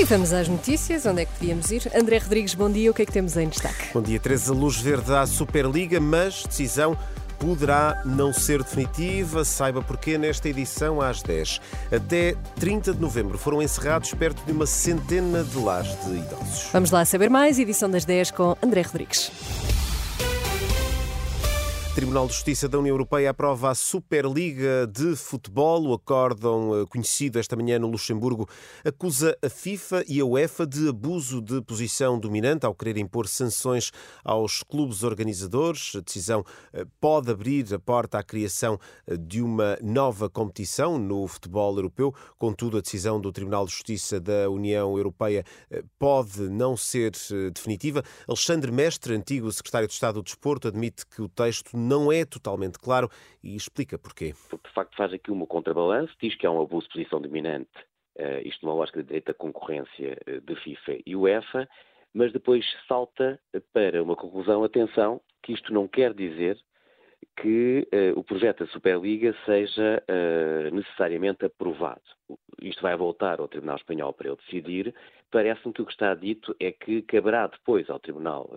E vamos às notícias. Onde é que podíamos ir? André Rodrigues, bom dia. O que é que temos em destaque? Bom dia, Teresa. Luz verde à Superliga, mas decisão poderá não ser definitiva. Saiba porquê nesta edição às 10. Até 30 de novembro foram encerrados perto de uma centena de lares de idosos. Vamos lá saber mais. Edição das 10 com André Rodrigues. Tribunal de Justiça da União Europeia aprova a Superliga de Futebol. O acórdão eh, conhecido esta manhã no Luxemburgo acusa a FIFA e a UEFA de abuso de posição dominante ao querer impor sanções aos clubes organizadores. A decisão eh, pode abrir a porta à criação eh, de uma nova competição no futebol europeu. Contudo, a decisão do Tribunal de Justiça da União Europeia pode não ser definitiva. Alexandre Mestre, antigo secretário de Estado do Desporto, admite que o texto não é totalmente claro e explica porquê. Porque, de facto, faz aqui uma contrabalança, diz que há um abuso de posição dominante, uh, isto numa lógica de direito concorrência uh, de FIFA e UEFA, mas depois salta para uma conclusão, atenção, que isto não quer dizer que uh, o projeto da Superliga seja uh, necessariamente aprovado. Isto vai voltar ao Tribunal Espanhol para ele decidir. Parece-me que o que está dito é que caberá depois ao Tribunal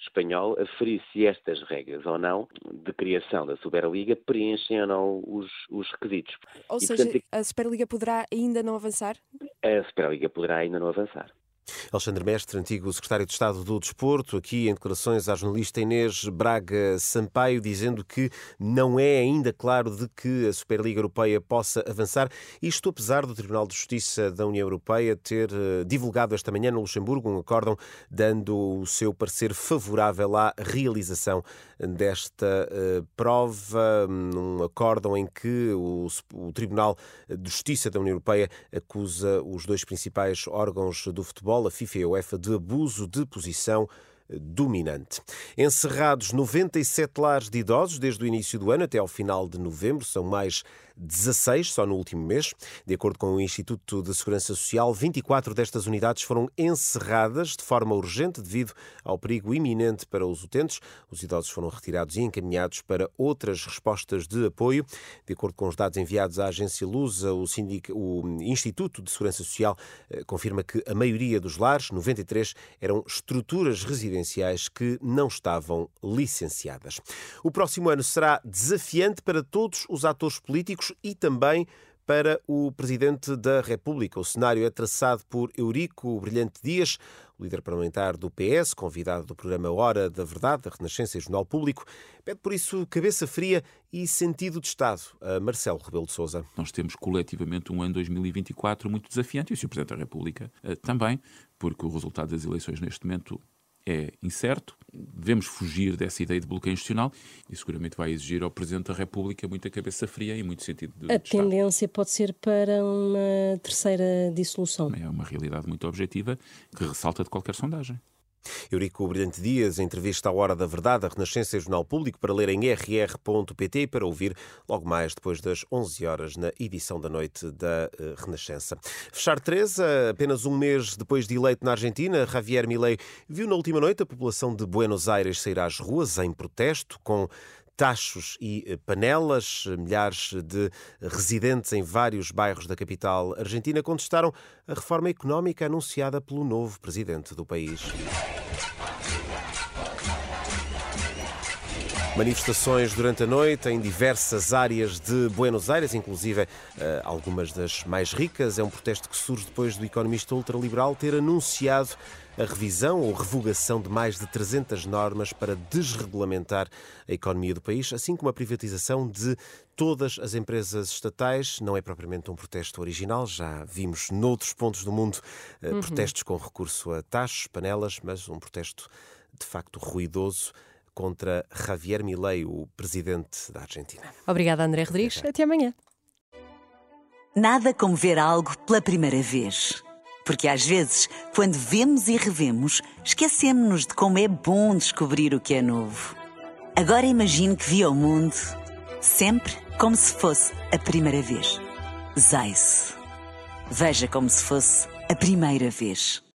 espanhol aferir se estas regras ou não de criação da Superliga preenchem ou não os, os requisitos. Ou e, seja, portanto, a Superliga poderá ainda não avançar? A Superliga poderá ainda não avançar. Alexandre Mestre, antigo secretário de Estado do Desporto, aqui em declarações à jornalista Inês Braga Sampaio, dizendo que não é ainda claro de que a Superliga Europeia possa avançar. Isto apesar do Tribunal de Justiça da União Europeia ter eh, divulgado esta manhã no Luxemburgo um acórdão dando o seu parecer favorável à realização desta uh, prova, um acórdão em que o, o Tribunal de Justiça da União Europeia acusa os dois principais órgãos do futebol a FIFA e UEFA de abuso de posição dominante. Encerrados 97 lares de idosos desde o início do ano até ao final de novembro, são mais 16 só no último mês. De acordo com o Instituto de Segurança Social, 24 destas unidades foram encerradas de forma urgente devido ao perigo iminente para os utentes. Os idosos foram retirados e encaminhados para outras respostas de apoio. De acordo com os dados enviados à agência Lusa, o, Sindic... o Instituto de Segurança Social eh, confirma que a maioria dos lares, 93, eram estruturas residenciais que não estavam licenciadas. O próximo ano será desafiante para todos os atores políticos e também para o Presidente da República. O cenário é traçado por Eurico Brilhante Dias, líder parlamentar do PS, convidado do programa Hora da Verdade, da Renascença e Jornal Público. Pede por isso cabeça fria e sentido de Estado a Marcelo Rebelo de Sousa. Nós temos coletivamente um ano 2024 muito desafiante e o Sr. Presidente da República eh, também, porque o resultado das eleições neste momento é incerto, devemos fugir dessa ideia de bloqueio institucional e seguramente vai exigir ao Presidente da República muita cabeça fria e muito sentido de A Estado. tendência pode ser para uma terceira dissolução. É uma realidade muito objetiva que ressalta de qualquer sondagem. Eurico Brilhante Dias, entrevista à Hora da Verdade, a Renascença e Jornal Público, para ler em rr.pt e para ouvir logo mais depois das 11 horas na edição da noite da eh, Renascença. Fechar 13, apenas um mês depois de eleito na Argentina, Javier Milei viu na última noite a população de Buenos Aires sair às ruas em protesto com tachos e eh, panelas. Milhares de residentes em vários bairros da capital argentina contestaram a reforma económica anunciada pelo novo presidente do país. Manifestações durante a noite em diversas áreas de Buenos Aires, inclusive eh, algumas das mais ricas. É um protesto que surge depois do economista ultraliberal ter anunciado a revisão ou revogação de mais de 300 normas para desregulamentar a economia do país, assim como a privatização de todas as empresas estatais. Não é propriamente um protesto original, já vimos noutros pontos do mundo eh, uhum. protestos com recurso a taxas, panelas, mas um protesto de facto ruidoso contra Javier Milei, o presidente da Argentina. Obrigada, André Rodrigues. Até amanhã. Nada como ver algo pela primeira vez. Porque às vezes, quando vemos e revemos, esquecemos-nos de como é bom descobrir o que é novo. Agora imagine que viu o mundo sempre como se fosse a primeira vez. Zais. Veja como se fosse a primeira vez.